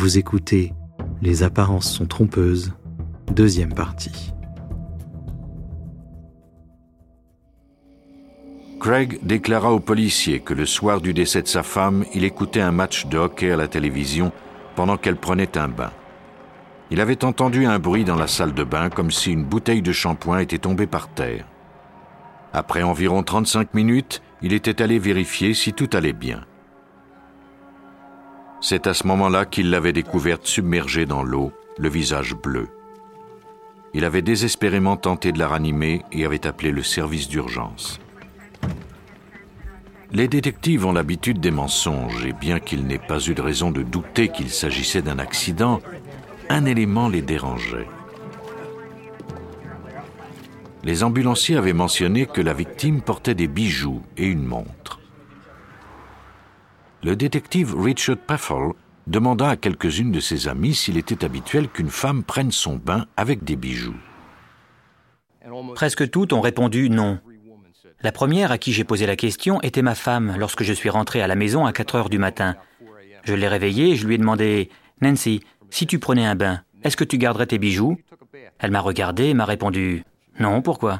Vous écoutez Les apparences sont trompeuses, deuxième partie. Craig déclara aux policiers que le soir du décès de sa femme, il écoutait un match de hockey à la télévision pendant qu'elle prenait un bain. Il avait entendu un bruit dans la salle de bain comme si une bouteille de shampoing était tombée par terre. Après environ 35 minutes, il était allé vérifier si tout allait bien. C'est à ce moment-là qu'il l'avait découverte submergée dans l'eau, le visage bleu. Il avait désespérément tenté de la ranimer et avait appelé le service d'urgence. Les détectives ont l'habitude des mensonges et bien qu'il n'ait pas eu de raison de douter qu'il s'agissait d'un accident, un élément les dérangeait. Les ambulanciers avaient mentionné que la victime portait des bijoux et une montre. Le détective Richard Peffel demanda à quelques-unes de ses amies s'il était habituel qu'une femme prenne son bain avec des bijoux. Presque toutes ont répondu non. La première à qui j'ai posé la question était ma femme lorsque je suis rentré à la maison à 4 heures du matin. Je l'ai réveillée et je lui ai demandé Nancy, si tu prenais un bain, est-ce que tu garderais tes bijoux? Elle m'a regardé et m'a répondu Non, pourquoi?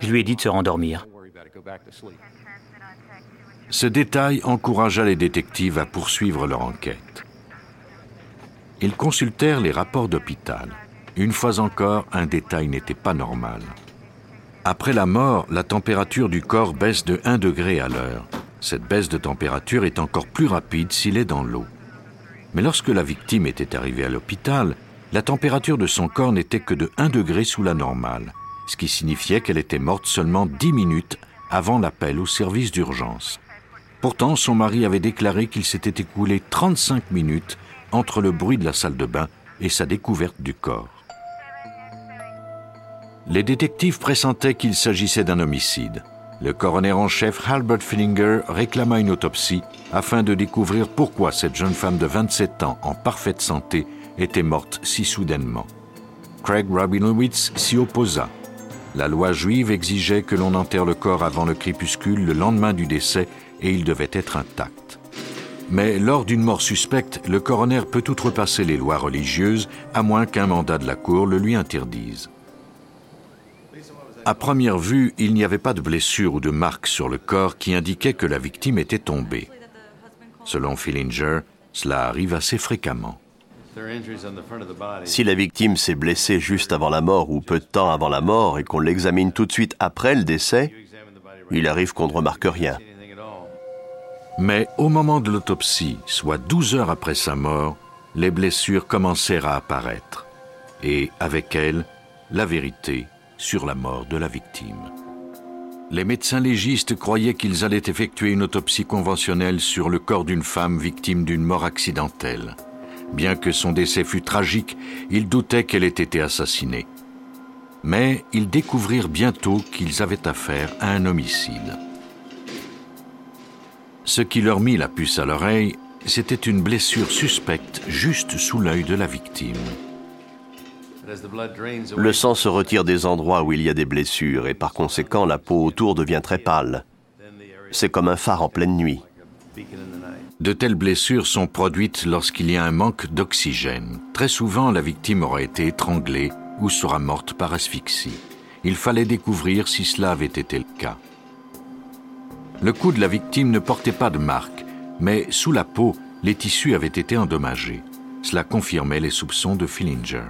Je lui ai dit de se rendormir. Ce détail encouragea les détectives à poursuivre leur enquête. Ils consultèrent les rapports d'hôpital. Une fois encore, un détail n'était pas normal. Après la mort, la température du corps baisse de 1 degré à l'heure. Cette baisse de température est encore plus rapide s'il est dans l'eau. Mais lorsque la victime était arrivée à l'hôpital, la température de son corps n'était que de 1 degré sous la normale, ce qui signifiait qu'elle était morte seulement 10 minutes avant l'appel au service d'urgence. Pourtant, son mari avait déclaré qu'il s'était écoulé 35 minutes entre le bruit de la salle de bain et sa découverte du corps. Les détectives pressentaient qu'il s'agissait d'un homicide. Le coroner en chef Albert Fillinger réclama une autopsie afin de découvrir pourquoi cette jeune femme de 27 ans en parfaite santé était morte si soudainement. Craig Rabinowitz s'y opposa. La loi juive exigeait que l'on enterre le corps avant le crépuscule le lendemain du décès et il devait être intact. Mais lors d'une mort suspecte, le coroner peut outrepasser les lois religieuses à moins qu'un mandat de la Cour le lui interdise. À première vue, il n'y avait pas de blessure ou de marque sur le corps qui indiquaient que la victime était tombée. Selon Fillinger, cela arrive assez fréquemment. Si la victime s'est blessée juste avant la mort ou peu de temps avant la mort et qu'on l'examine tout de suite après le décès, il arrive qu'on ne remarque rien. Mais au moment de l'autopsie, soit 12 heures après sa mort, les blessures commencèrent à apparaître. Et avec elles, la vérité sur la mort de la victime. Les médecins légistes croyaient qu'ils allaient effectuer une autopsie conventionnelle sur le corps d'une femme victime d'une mort accidentelle. Bien que son décès fût tragique, ils doutaient qu'elle ait été assassinée. Mais ils découvrirent bientôt qu'ils avaient affaire à un homicide. Ce qui leur mit la puce à l'oreille, c'était une blessure suspecte juste sous l'œil de la victime. Le sang se retire des endroits où il y a des blessures et par conséquent la peau autour devient très pâle. C'est comme un phare en pleine nuit. De telles blessures sont produites lorsqu'il y a un manque d'oxygène. Très souvent, la victime aura été étranglée ou sera morte par asphyxie. Il fallait découvrir si cela avait été le cas. Le cou de la victime ne portait pas de marque, mais sous la peau, les tissus avaient été endommagés. Cela confirmait les soupçons de Fillinger.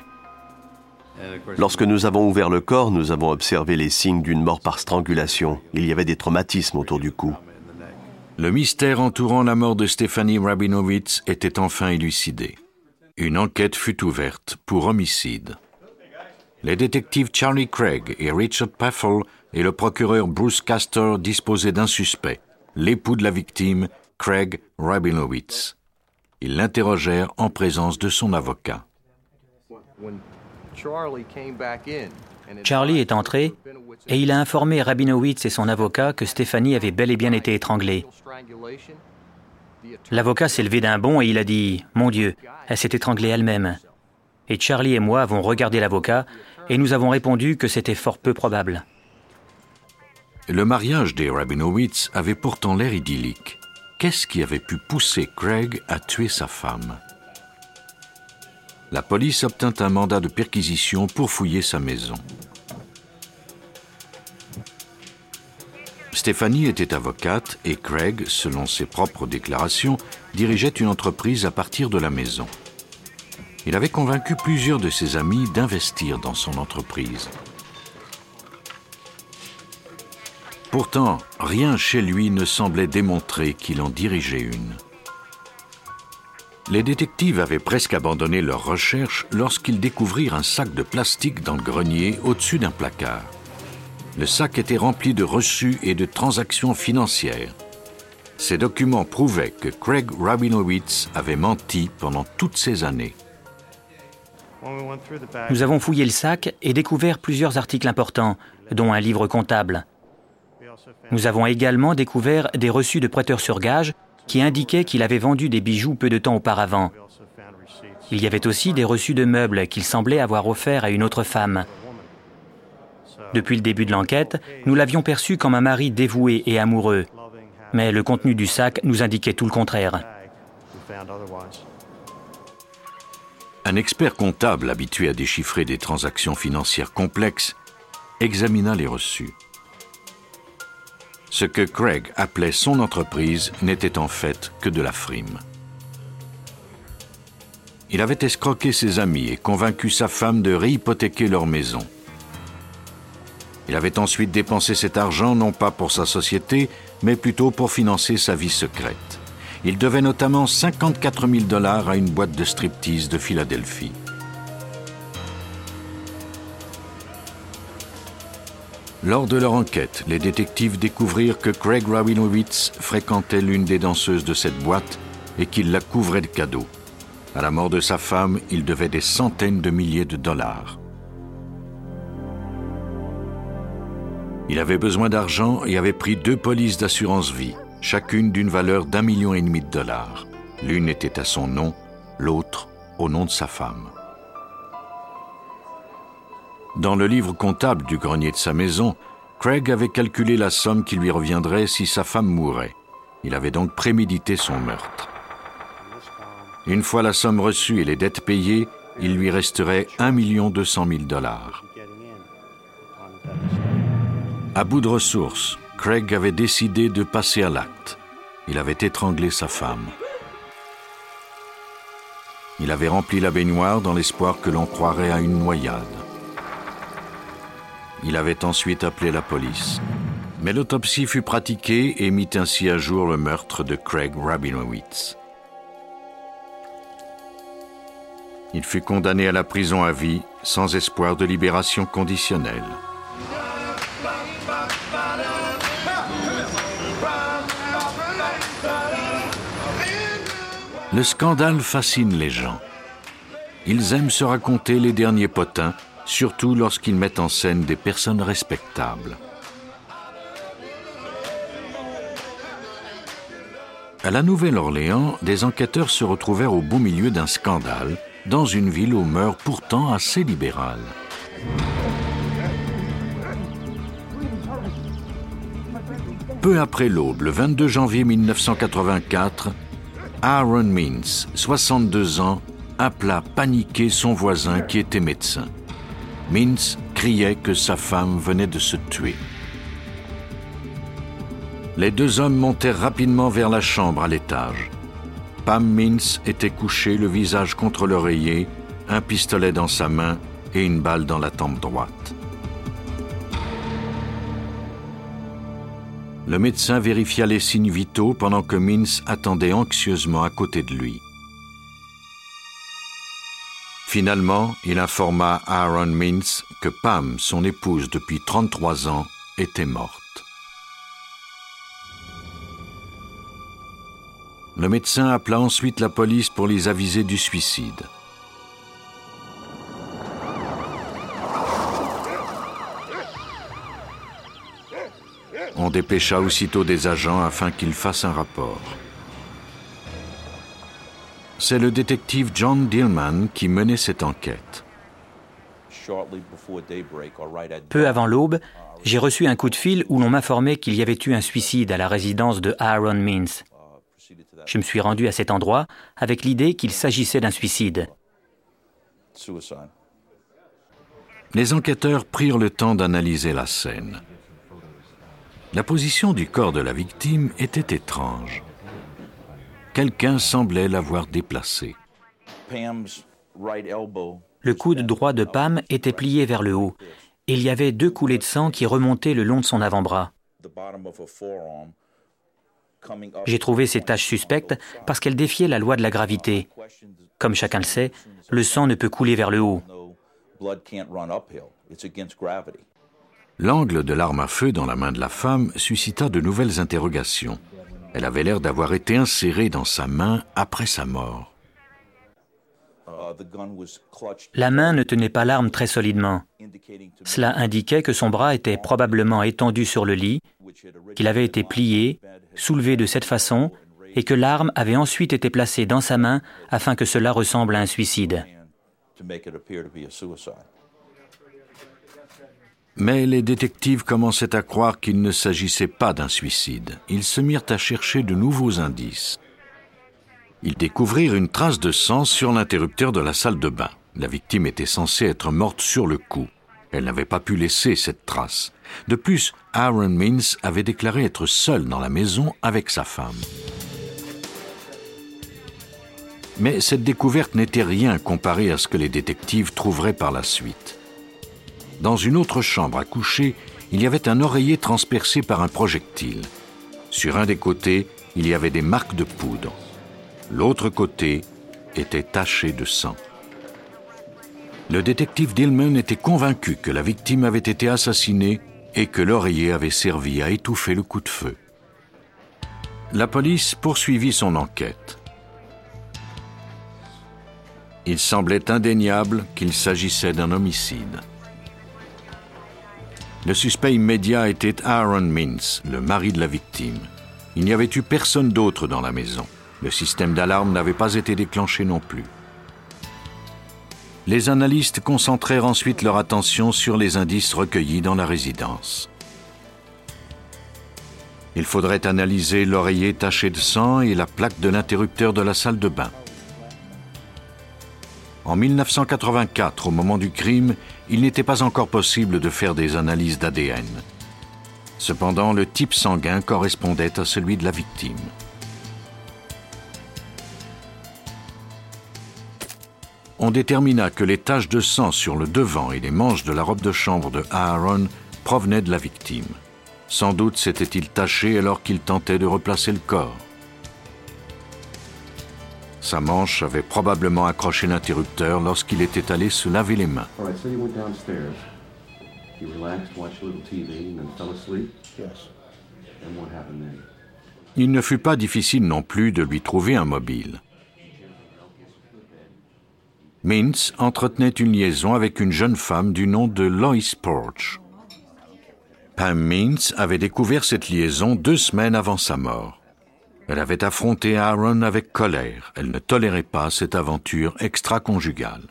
Lorsque nous avons ouvert le corps, nous avons observé les signes d'une mort par strangulation. Il y avait des traumatismes autour du cou. Le mystère entourant la mort de Stephanie Rabinowitz était enfin élucidé. Une enquête fut ouverte pour homicide. Les détectives Charlie Craig et Richard Paffel et le procureur Bruce Castor disposaient d'un suspect, l'époux de la victime, Craig Rabinowitz. Ils l'interrogèrent en présence de son avocat. Charlie est entré et il a informé Rabinowitz et son avocat que Stéphanie avait bel et bien été étranglée. L'avocat s'est levé d'un bond et il a dit Mon Dieu, elle s'est étranglée elle-même. Et Charlie et moi avons regardé l'avocat et nous avons répondu que c'était fort peu probable. Le mariage des Rabinowitz avait pourtant l'air idyllique. Qu'est-ce qui avait pu pousser Craig à tuer sa femme? La police obtint un mandat de perquisition pour fouiller sa maison. Stéphanie était avocate et Craig, selon ses propres déclarations, dirigeait une entreprise à partir de la maison. Il avait convaincu plusieurs de ses amis d'investir dans son entreprise. Pourtant, rien chez lui ne semblait démontrer qu'il en dirigeait une. Les détectives avaient presque abandonné leurs recherches lorsqu'ils découvrirent un sac de plastique dans le grenier au-dessus d'un placard. Le sac était rempli de reçus et de transactions financières. Ces documents prouvaient que Craig Rabinowitz avait menti pendant toutes ces années. Nous avons fouillé le sac et découvert plusieurs articles importants, dont un livre comptable. Nous avons également découvert des reçus de prêteurs sur gage qui indiquaient qu'il avait vendu des bijoux peu de temps auparavant. Il y avait aussi des reçus de meubles qu'il semblait avoir offerts à une autre femme. Depuis le début de l'enquête, nous l'avions perçu comme un mari dévoué et amoureux. Mais le contenu du sac nous indiquait tout le contraire. Un expert comptable habitué à déchiffrer des transactions financières complexes examina les reçus. Ce que Craig appelait son entreprise n'était en fait que de la frime. Il avait escroqué ses amis et convaincu sa femme de réhypothéquer leur maison. Il avait ensuite dépensé cet argent non pas pour sa société, mais plutôt pour financer sa vie secrète. Il devait notamment 54 000 dollars à une boîte de striptease de Philadelphie. Lors de leur enquête, les détectives découvrirent que Craig Rabinowitz fréquentait l'une des danseuses de cette boîte et qu'il la couvrait de cadeaux. À la mort de sa femme, il devait des centaines de milliers de dollars. Il avait besoin d'argent et avait pris deux polices d'assurance vie, chacune d'une valeur d'un million et demi de dollars. L'une était à son nom, l'autre au nom de sa femme. Dans le livre comptable du grenier de sa maison, Craig avait calculé la somme qui lui reviendrait si sa femme mourait. Il avait donc prémédité son meurtre. Une fois la somme reçue et les dettes payées, il lui resterait 1 200 000 dollars. À bout de ressources, Craig avait décidé de passer à l'acte. Il avait étranglé sa femme. Il avait rempli la baignoire dans l'espoir que l'on croirait à une noyade. Il avait ensuite appelé la police. Mais l'autopsie fut pratiquée et mit ainsi à jour le meurtre de Craig Rabinowitz. Il fut condamné à la prison à vie sans espoir de libération conditionnelle. Le scandale fascine les gens. Ils aiment se raconter les derniers potins surtout lorsqu'ils mettent en scène des personnes respectables. À la Nouvelle-Orléans, des enquêteurs se retrouvèrent au beau milieu d'un scandale dans une ville aux mœurs pourtant assez libérales. Peu après l'aube, le 22 janvier 1984, Aaron Means, 62 ans, appela paniqué son voisin qui était médecin. Mintz criait que sa femme venait de se tuer. Les deux hommes montèrent rapidement vers la chambre à l'étage. Pam Mintz était couché, le visage contre l'oreiller, un pistolet dans sa main et une balle dans la tempe droite. Le médecin vérifia les signes vitaux pendant que Mintz attendait anxieusement à côté de lui. Finalement, il informa Aaron Mintz que Pam, son épouse depuis 33 ans, était morte. Le médecin appela ensuite la police pour les aviser du suicide. On dépêcha aussitôt des agents afin qu'ils fassent un rapport. C'est le détective John Dillman qui menait cette enquête. Peu avant l'aube, j'ai reçu un coup de fil où l'on m'informait qu'il y avait eu un suicide à la résidence de Aaron Means. Je me suis rendu à cet endroit avec l'idée qu'il s'agissait d'un suicide. Les enquêteurs prirent le temps d'analyser la scène. La position du corps de la victime était étrange. Quelqu'un semblait l'avoir déplacé. Le coude droit de Pam était plié vers le haut. Et il y avait deux coulées de sang qui remontaient le long de son avant-bras. J'ai trouvé ces taches suspectes parce qu'elles défiaient la loi de la gravité. Comme chacun le sait, le sang ne peut couler vers le haut. L'angle de l'arme à feu dans la main de la femme suscita de nouvelles interrogations. Elle avait l'air d'avoir été insérée dans sa main après sa mort. La main ne tenait pas l'arme très solidement. Cela indiquait que son bras était probablement étendu sur le lit, qu'il avait été plié, soulevé de cette façon, et que l'arme avait ensuite été placée dans sa main afin que cela ressemble à un suicide. Mais les détectives commençaient à croire qu'il ne s'agissait pas d'un suicide. Ils se mirent à chercher de nouveaux indices. Ils découvrirent une trace de sang sur l'interrupteur de la salle de bain. La victime était censée être morte sur le coup. Elle n'avait pas pu laisser cette trace. De plus, Aaron Mins avait déclaré être seul dans la maison avec sa femme. Mais cette découverte n'était rien comparée à ce que les détectives trouveraient par la suite. Dans une autre chambre à coucher, il y avait un oreiller transpercé par un projectile. Sur un des côtés, il y avait des marques de poudre. L'autre côté était taché de sang. Le détective Dillman était convaincu que la victime avait été assassinée et que l'oreiller avait servi à étouffer le coup de feu. La police poursuivit son enquête. Il semblait indéniable qu'il s'agissait d'un homicide. Le suspect immédiat était Aaron Mintz, le mari de la victime. Il n'y avait eu personne d'autre dans la maison. Le système d'alarme n'avait pas été déclenché non plus. Les analystes concentrèrent ensuite leur attention sur les indices recueillis dans la résidence. Il faudrait analyser l'oreiller taché de sang et la plaque de l'interrupteur de la salle de bain. En 1984, au moment du crime, il n'était pas encore possible de faire des analyses d'ADN. Cependant, le type sanguin correspondait à celui de la victime. on détermina que les taches de sang sur le devant et les manches de la robe de chambre de Aaron provenaient de la victime. Sans doute s'était-il taché alors qu'il tentait de replacer le corps. Sa manche avait probablement accroché l'interrupteur lorsqu'il était allé se laver les mains. Il ne fut pas difficile non plus de lui trouver un mobile. Mintz entretenait une liaison avec une jeune femme du nom de Lois Porch. Pam Mintz avait découvert cette liaison deux semaines avant sa mort. Elle avait affronté Aaron avec colère. Elle ne tolérait pas cette aventure extra-conjugale.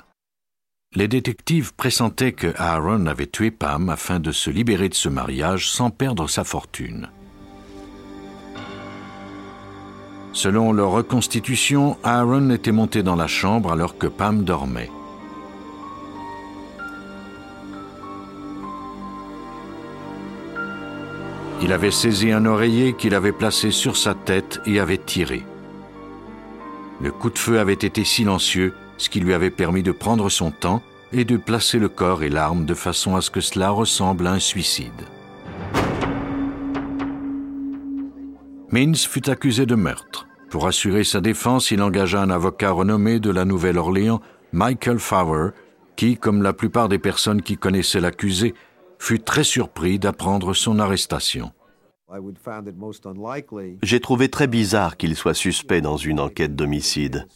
Les détectives pressentaient que Aaron avait tué Pam afin de se libérer de ce mariage sans perdre sa fortune. Selon leur reconstitution, Aaron était monté dans la chambre alors que Pam dormait. Il avait saisi un oreiller qu'il avait placé sur sa tête et avait tiré. Le coup de feu avait été silencieux, ce qui lui avait permis de prendre son temps et de placer le corps et l'arme de façon à ce que cela ressemble à un suicide. Mins fut accusé de meurtre. Pour assurer sa défense, il engagea un avocat renommé de la Nouvelle-Orléans, Michael Fowler, qui, comme la plupart des personnes qui connaissaient l'accusé, fut très surpris d'apprendre son arrestation. J'ai trouvé très bizarre qu'il soit suspect dans une enquête d'homicide.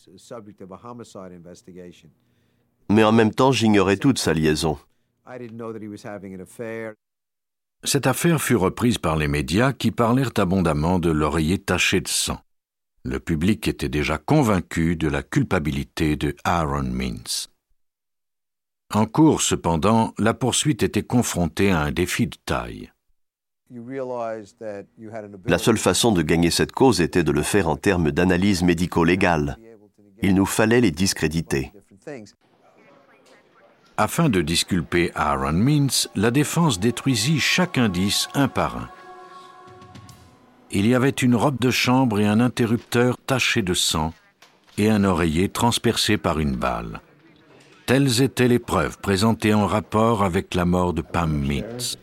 Mais en même temps, j'ignorais toute sa liaison. Cette affaire fut reprise par les médias qui parlèrent abondamment de l'oreiller taché de sang. Le public était déjà convaincu de la culpabilité de Aaron Mintz. En cours, cependant, la poursuite était confrontée à un défi de taille. La seule façon de gagner cette cause était de le faire en termes d'analyse médico-légale. Il nous fallait les discréditer. Afin de disculper Aaron Mintz, la défense détruisit chaque indice un par un. Il y avait une robe de chambre et un interrupteur taché de sang et un oreiller transpercé par une balle. Telles étaient les preuves présentées en rapport avec la mort de Pam Mintz.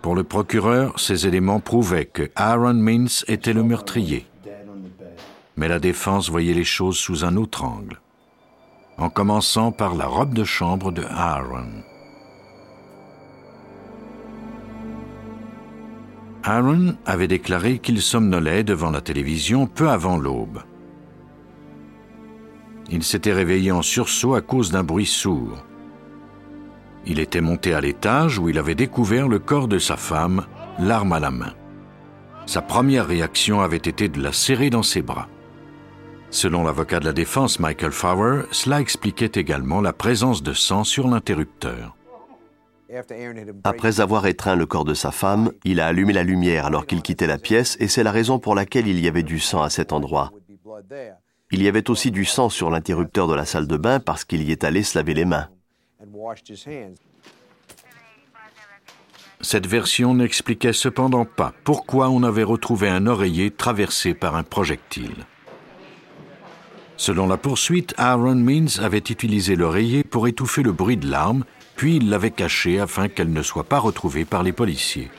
Pour le procureur, ces éléments prouvaient que Aaron Mintz était le meurtrier mais la défense voyait les choses sous un autre angle, en commençant par la robe de chambre de Aaron. Aaron avait déclaré qu'il somnolait devant la télévision peu avant l'aube. Il s'était réveillé en sursaut à cause d'un bruit sourd. Il était monté à l'étage où il avait découvert le corps de sa femme, l'arme à la main. Sa première réaction avait été de la serrer dans ses bras. Selon l'avocat de la défense Michael Fowler, cela expliquait également la présence de sang sur l'interrupteur. Après avoir étreint le corps de sa femme, il a allumé la lumière alors qu'il quittait la pièce et c'est la raison pour laquelle il y avait du sang à cet endroit. Il y avait aussi du sang sur l'interrupteur de la salle de bain parce qu'il y est allé se laver les mains. Cette version n'expliquait cependant pas pourquoi on avait retrouvé un oreiller traversé par un projectile. Selon la poursuite, Aaron Means avait utilisé l'oreiller pour étouffer le bruit de l'arme, puis il l'avait cachée afin qu'elle ne soit pas retrouvée par les policiers.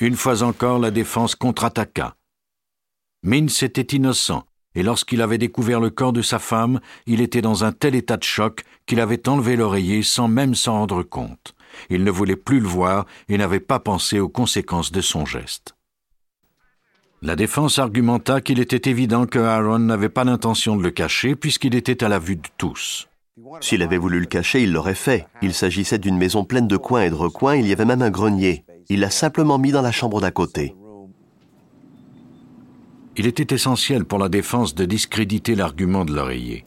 Une fois encore, la défense contre-attaqua. Means était innocent, et lorsqu'il avait découvert le corps de sa femme, il était dans un tel état de choc qu'il avait enlevé l'oreiller sans même s'en rendre compte. Il ne voulait plus le voir et n'avait pas pensé aux conséquences de son geste. La défense argumenta qu'il était évident que Aaron n'avait pas l'intention de le cacher puisqu'il était à la vue de tous. S'il avait voulu le cacher, il l'aurait fait. Il s'agissait d'une maison pleine de coins et de recoins, il y avait même un grenier. Il l'a simplement mis dans la chambre d'à côté. Il était essentiel pour la défense de discréditer l'argument de l'oreiller.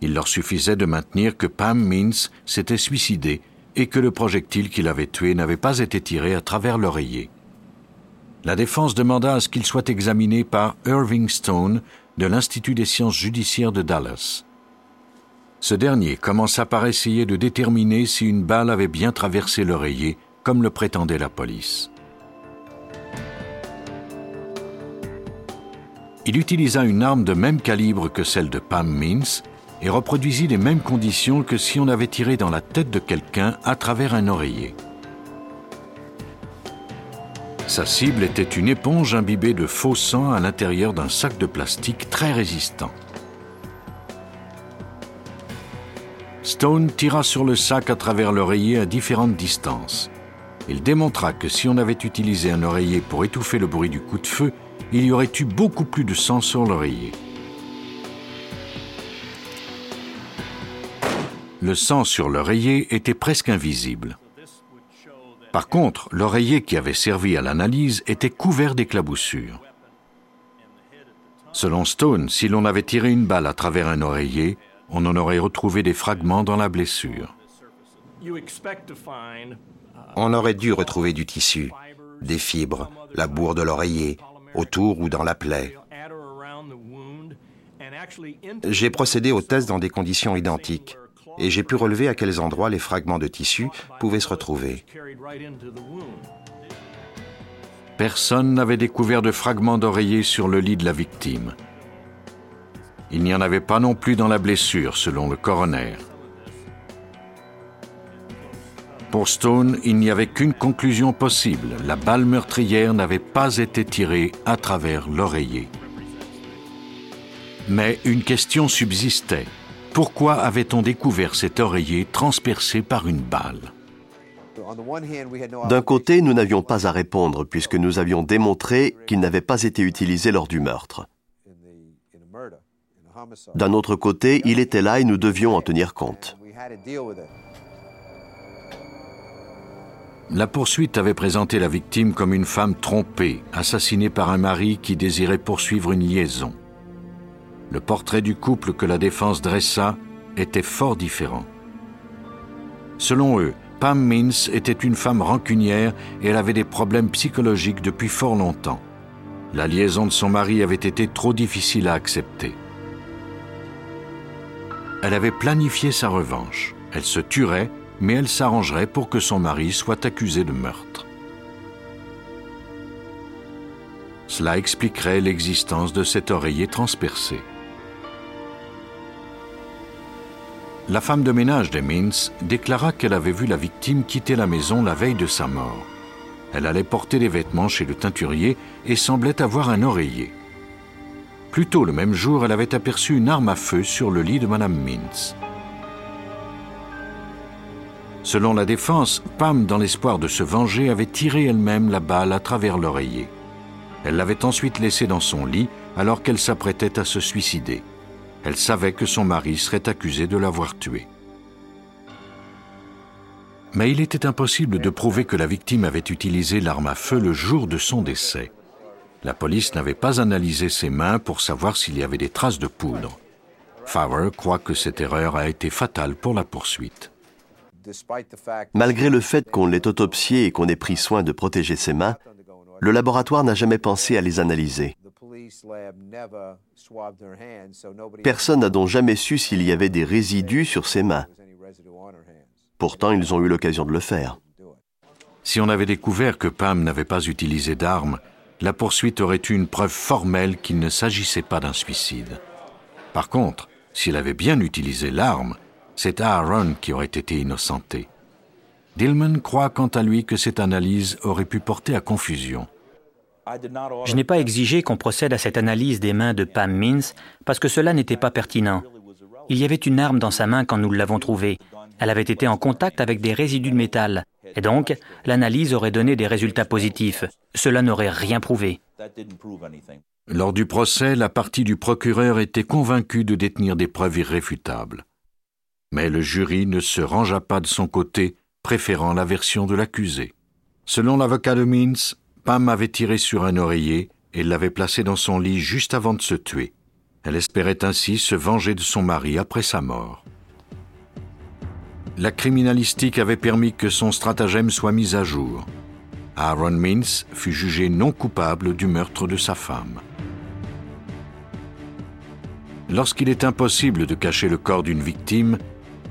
Il leur suffisait de maintenir que Pam Means s'était suicidé et que le projectile qui l'avait tué n'avait pas été tiré à travers l'oreiller la défense demanda à ce qu'il soit examiné par Irving Stone de l'Institut des sciences judiciaires de Dallas. Ce dernier commença par essayer de déterminer si une balle avait bien traversé l'oreiller, comme le prétendait la police. Il utilisa une arme de même calibre que celle de Pam Means et reproduisit les mêmes conditions que si on avait tiré dans la tête de quelqu'un à travers un oreiller. Sa cible était une éponge imbibée de faux sang à l'intérieur d'un sac de plastique très résistant. Stone tira sur le sac à travers l'oreiller à différentes distances. Il démontra que si on avait utilisé un oreiller pour étouffer le bruit du coup de feu, il y aurait eu beaucoup plus de sang sur l'oreiller. Le sang sur l'oreiller était presque invisible. Par contre, l'oreiller qui avait servi à l'analyse était couvert d'éclaboussures. Selon Stone, si l'on avait tiré une balle à travers un oreiller, on en aurait retrouvé des fragments dans la blessure. On aurait dû retrouver du tissu, des fibres, la bourre de l'oreiller, autour ou dans la plaie. J'ai procédé aux tests dans des conditions identiques et j'ai pu relever à quels endroits les fragments de tissu pouvaient se retrouver. Personne n'avait découvert de fragments d'oreiller sur le lit de la victime. Il n'y en avait pas non plus dans la blessure, selon le coroner. Pour Stone, il n'y avait qu'une conclusion possible. La balle meurtrière n'avait pas été tirée à travers l'oreiller. Mais une question subsistait. Pourquoi avait-on découvert cet oreiller transpercé par une balle? D'un côté, nous n'avions pas à répondre puisque nous avions démontré qu'il n'avait pas été utilisé lors du meurtre. D'un autre côté, il était là et nous devions en tenir compte. La poursuite avait présenté la victime comme une femme trompée, assassinée par un mari qui désirait poursuivre une liaison le portrait du couple que la défense dressa était fort différent. Selon eux, Pam Mintz était une femme rancunière et elle avait des problèmes psychologiques depuis fort longtemps. La liaison de son mari avait été trop difficile à accepter. Elle avait planifié sa revanche. Elle se tuerait, mais elle s'arrangerait pour que son mari soit accusé de meurtre. Cela expliquerait l'existence de cet oreiller transpercé. La femme de ménage des Mins déclara qu'elle avait vu la victime quitter la maison la veille de sa mort. Elle allait porter des vêtements chez le teinturier et semblait avoir un oreiller. Plus tôt le même jour, elle avait aperçu une arme à feu sur le lit de Madame Mintz. Selon la défense, Pam, dans l'espoir de se venger, avait tiré elle-même la balle à travers l'oreiller. Elle l'avait ensuite laissée dans son lit alors qu'elle s'apprêtait à se suicider. Elle savait que son mari serait accusé de l'avoir tuée. Mais il était impossible de prouver que la victime avait utilisé l'arme à feu le jour de son décès. La police n'avait pas analysé ses mains pour savoir s'il y avait des traces de poudre. Fowler croit que cette erreur a été fatale pour la poursuite. Malgré le fait qu'on l'ait autopsié et qu'on ait pris soin de protéger ses mains, le laboratoire n'a jamais pensé à les analyser. Personne n'a donc jamais su s'il y avait des résidus sur ses mains. Pourtant, ils ont eu l'occasion de le faire. Si on avait découvert que Pam n'avait pas utilisé d'armes, la poursuite aurait eu une preuve formelle qu'il ne s'agissait pas d'un suicide. Par contre, s'il avait bien utilisé l'arme, c'est Aaron qui aurait été innocenté. Dillman croit quant à lui que cette analyse aurait pu porter à confusion. Je n'ai pas exigé qu'on procède à cette analyse des mains de Pam Mins parce que cela n'était pas pertinent. Il y avait une arme dans sa main quand nous l'avons trouvée. Elle avait été en contact avec des résidus de métal. Et donc, l'analyse aurait donné des résultats positifs. Cela n'aurait rien prouvé. Lors du procès, la partie du procureur était convaincue de détenir des preuves irréfutables. Mais le jury ne se rangea pas de son côté, préférant la version de l'accusé. Selon l'avocat de Mins, Pam avait tiré sur un oreiller et l'avait placé dans son lit juste avant de se tuer. Elle espérait ainsi se venger de son mari après sa mort. La criminalistique avait permis que son stratagème soit mis à jour. Aaron Mintz fut jugé non coupable du meurtre de sa femme. Lorsqu'il est impossible de cacher le corps d'une victime,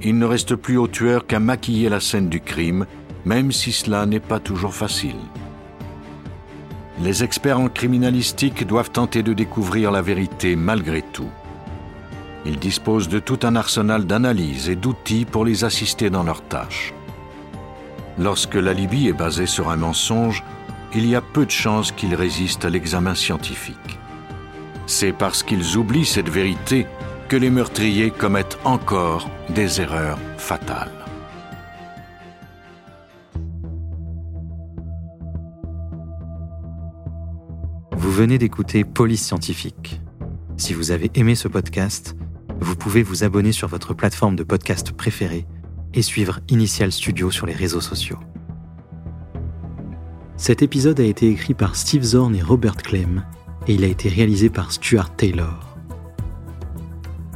il ne reste plus au tueur qu'à maquiller la scène du crime, même si cela n'est pas toujours facile les experts en criminalistique doivent tenter de découvrir la vérité malgré tout. Ils disposent de tout un arsenal d'analyses et d'outils pour les assister dans leurs tâches. Lorsque l'alibi est basé sur un mensonge, il y a peu de chances qu'ils résistent à l'examen scientifique. C'est parce qu'ils oublient cette vérité que les meurtriers commettent encore des erreurs fatales. Vous venez d'écouter Police Scientifique. Si vous avez aimé ce podcast, vous pouvez vous abonner sur votre plateforme de podcast préférée et suivre Initial Studio sur les réseaux sociaux. Cet épisode a été écrit par Steve Zorn et Robert Clem et il a été réalisé par Stuart Taylor.